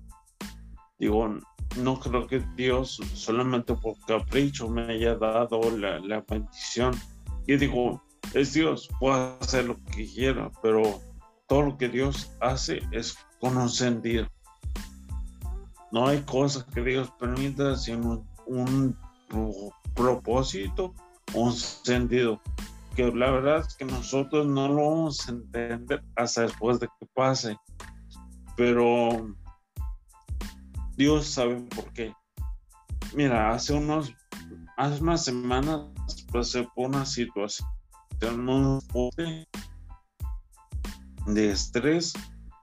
Speaker 2: digo, no creo que Dios solamente por capricho me haya dado la, la bendición. Y digo, es Dios, puede hacer lo que quiera, pero todo lo que Dios hace es con un sentido. No hay cosas que Dios permita sin un, propósito, un sentido. Que la verdad es que nosotros no lo vamos a entender hasta después de que pase. Pero Dios sabe por qué. Mira, hace unos, hace unas semanas pasé por una situación de estrés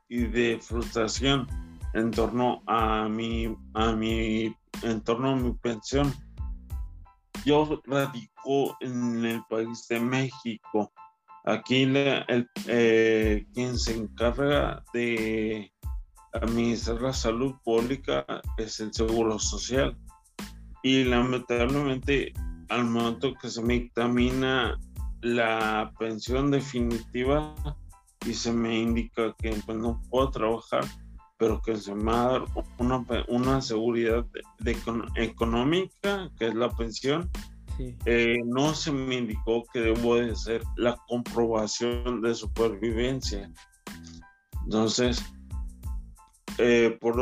Speaker 2: y de frustración en torno a mi, a mi, en torno a mi pensión. Yo radico en el país de México. Aquí el, eh, quien se encarga de administrar la salud pública es el seguro social. Y lamentablemente, al momento que se me dictamina la pensión definitiva y se me indica que pues, no puedo trabajar, pero que se me va a dar una, una seguridad de, económica, que es la pensión. Eh, no se me indicó que debo de hacer la comprobación de supervivencia. Entonces, eh, por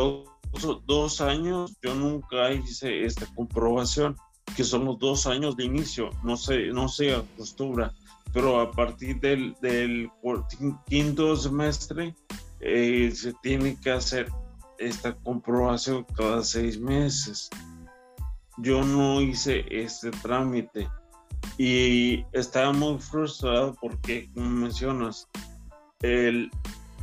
Speaker 2: dos años yo nunca hice esta comprobación, que son los dos años de inicio, no se, no se acostumbra, pero a partir del, quinto semestre eh, se tiene que hacer esta comprobación cada seis meses. Yo no hice este trámite y estaba muy frustrado porque, como mencionas,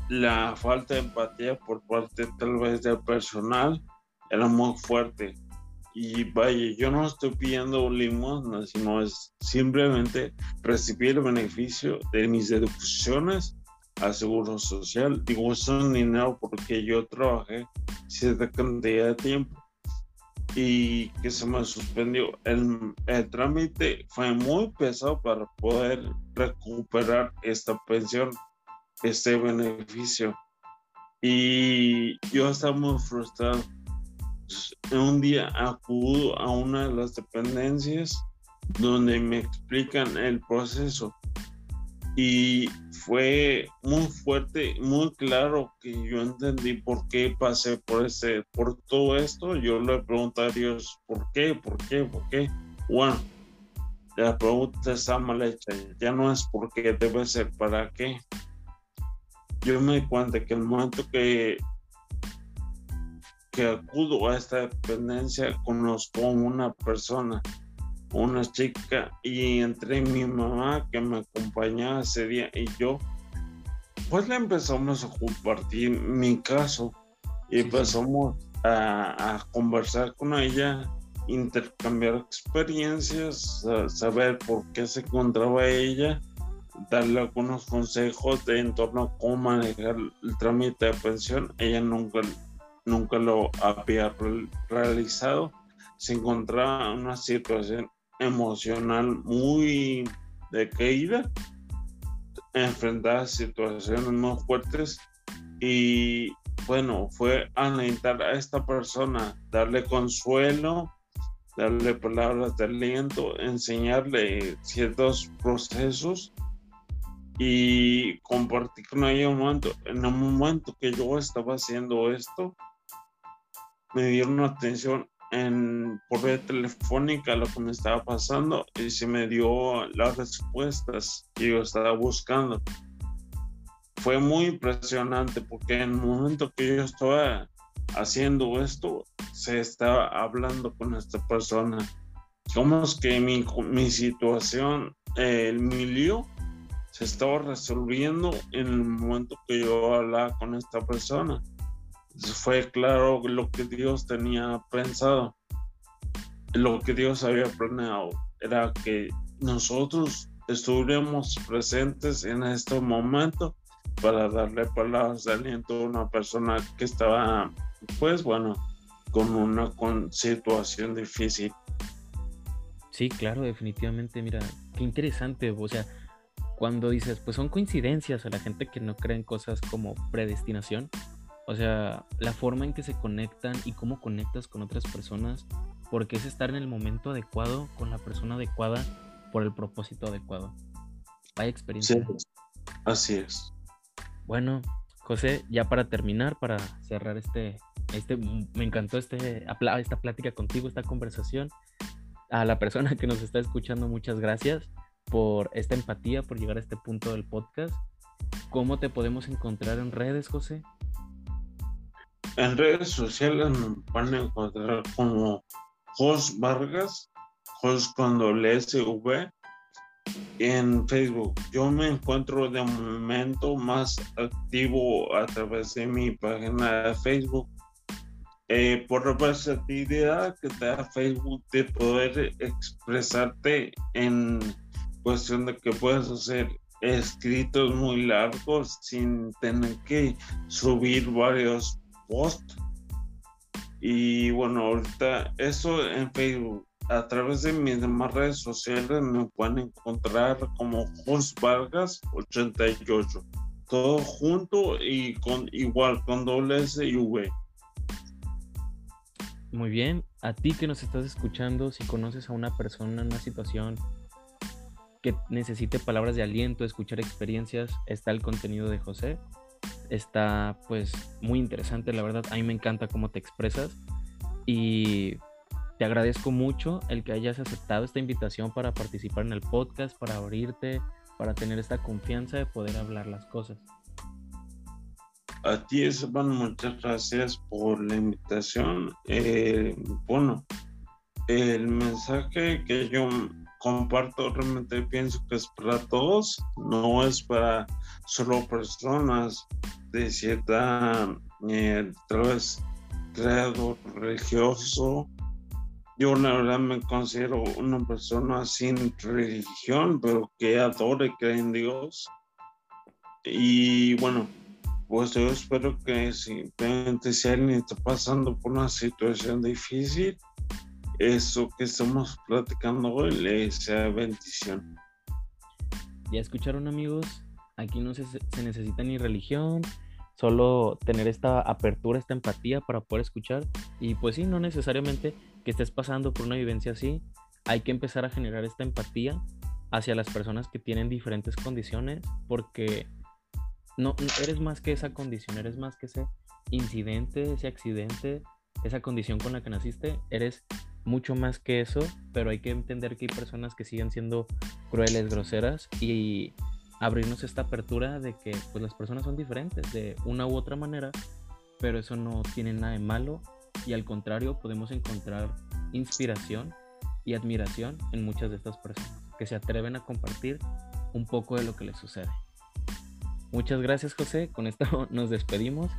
Speaker 2: la falta de empatía por parte tal vez del personal era muy fuerte. Y vaya, yo no estoy pidiendo limosna, sino es simplemente recibir el beneficio de mis deducciones al seguro social. Digo, es dinero porque yo trabajé cierta cantidad de tiempo y que se me suspendió. El, el trámite fue muy pesado para poder recuperar esta pensión este beneficio. Y yo estaba muy frustrado. Un día acudo a una de las dependencias donde me explican el proceso y fue muy fuerte, muy claro que yo entendí por qué pasé por ese, por todo esto. Yo le pregunté a Dios, ¿por qué? ¿Por qué? ¿Por qué? Bueno, la pregunta está mal hecha. Ya no es por qué, debe ser para qué yo me di cuenta que el momento que, que acudo a esta dependencia, conozco a una persona, una chica, y entre mi mamá que me acompañaba ese día y yo, pues le empezamos a compartir mi caso y empezamos a, a, conversar con ella, intercambiar experiencias, saber por qué se encontraba ella darle algunos consejos de en torno a cómo manejar el trámite de pensión. Ella nunca, nunca lo había realizado. Se encontraba en una situación emocional muy decaída, enfrentada a situaciones muy fuertes y bueno, fue alentar a esta persona, darle consuelo, darle palabras de aliento, enseñarle ciertos procesos y compartí con ella un momento. En el momento que yo estaba haciendo esto, me dieron atención en, por vía telefónica lo que me estaba pasando y se me dio las respuestas que yo estaba buscando. Fue muy impresionante porque en el momento que yo estaba haciendo esto, se estaba hablando con esta persona. Como es que mi, mi situación, el mi se estaba resolviendo en el momento que yo hablaba con esta persona. Fue claro lo que Dios tenía pensado, lo que Dios había planeado, era que nosotros estuviéramos presentes en este momento para darle palabras de aliento a una persona que estaba, pues bueno, con una situación difícil.
Speaker 1: Sí, claro, definitivamente, mira, qué interesante, o sea, cuando dices, pues son coincidencias a la gente que no cree en cosas como predestinación. O sea, la forma en que se conectan y cómo conectas con otras personas, porque es estar en el momento adecuado, con la persona adecuada, por el propósito adecuado. Vaya experiencia.
Speaker 2: Sí, así es.
Speaker 1: Bueno, José, ya para terminar, para cerrar este, este, me encantó este, esta plática contigo, esta conversación. A la persona que nos está escuchando, muchas gracias por esta empatía, por llegar a este punto del podcast. ¿Cómo te podemos encontrar en redes, José?
Speaker 2: En redes sociales me van a encontrar como Jos Vargas, Jos con doble S V, en Facebook. Yo me encuentro de momento más activo a través de mi página de Facebook. Eh, por la versatilidad que te da Facebook de poder expresarte en cuestión de que puedes hacer escritos muy largos sin tener que subir varios posts. Y bueno, ahorita eso en Facebook. A través de mis demás redes sociales me pueden encontrar como Jos Vargas 88. todo junto y con igual con doble S y V.
Speaker 1: Muy bien, a ti que nos estás escuchando, si conoces a una persona en una situación que necesite palabras de aliento, escuchar experiencias, está el contenido de José. Está pues muy interesante, la verdad. A mí me encanta cómo te expresas y te agradezco mucho el que hayas aceptado esta invitación para participar en el podcast, para abrirte, para tener esta confianza de poder hablar las cosas.
Speaker 2: A ti, Esteban, muchas gracias por la invitación. Eh, bueno, el mensaje que yo comparto realmente pienso que es para todos, no es para solo personas de cierta, eh, tal vez, creado religioso. Yo la verdad me considero una persona sin religión, pero que adora y cree en Dios. Y bueno, pues yo espero que simplemente si alguien está pasando por una situación difícil, eso que estamos platicando hoy le sea bendición.
Speaker 1: Ya escucharon amigos, aquí no se, se, necesita ni religión, solo tener esta apertura, esta empatía para poder escuchar. Y pues sí, no necesariamente que estés pasando por una vivencia así, hay que empezar a generar esta empatía hacia las personas que tienen diferentes condiciones, porque no eres más que esa condición, eres más que ese incidente, ese accidente, esa condición con la que naciste, eres mucho más que eso, pero hay que entender que hay personas que siguen siendo crueles, groseras y abrirnos esta apertura de que pues las personas son diferentes de una u otra manera, pero eso no tiene nada de malo y al contrario podemos encontrar inspiración y admiración en muchas de estas personas que se atreven a compartir un poco de lo que les sucede. Muchas gracias José, con esto nos despedimos.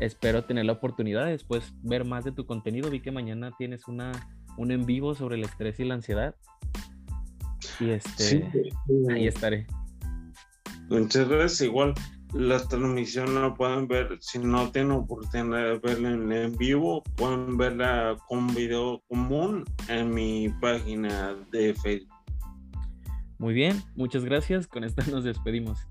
Speaker 1: Espero tener la oportunidad de después ver más de tu contenido. Vi que mañana tienes una un en vivo sobre el estrés y la ansiedad. Y este, ahí estaré.
Speaker 2: Muchas gracias. Igual la transmisión la pueden ver, si no tienen oportunidad de verla en, en vivo, pueden verla con video común en mi página de Facebook.
Speaker 1: Muy bien, muchas gracias. Con esta nos despedimos.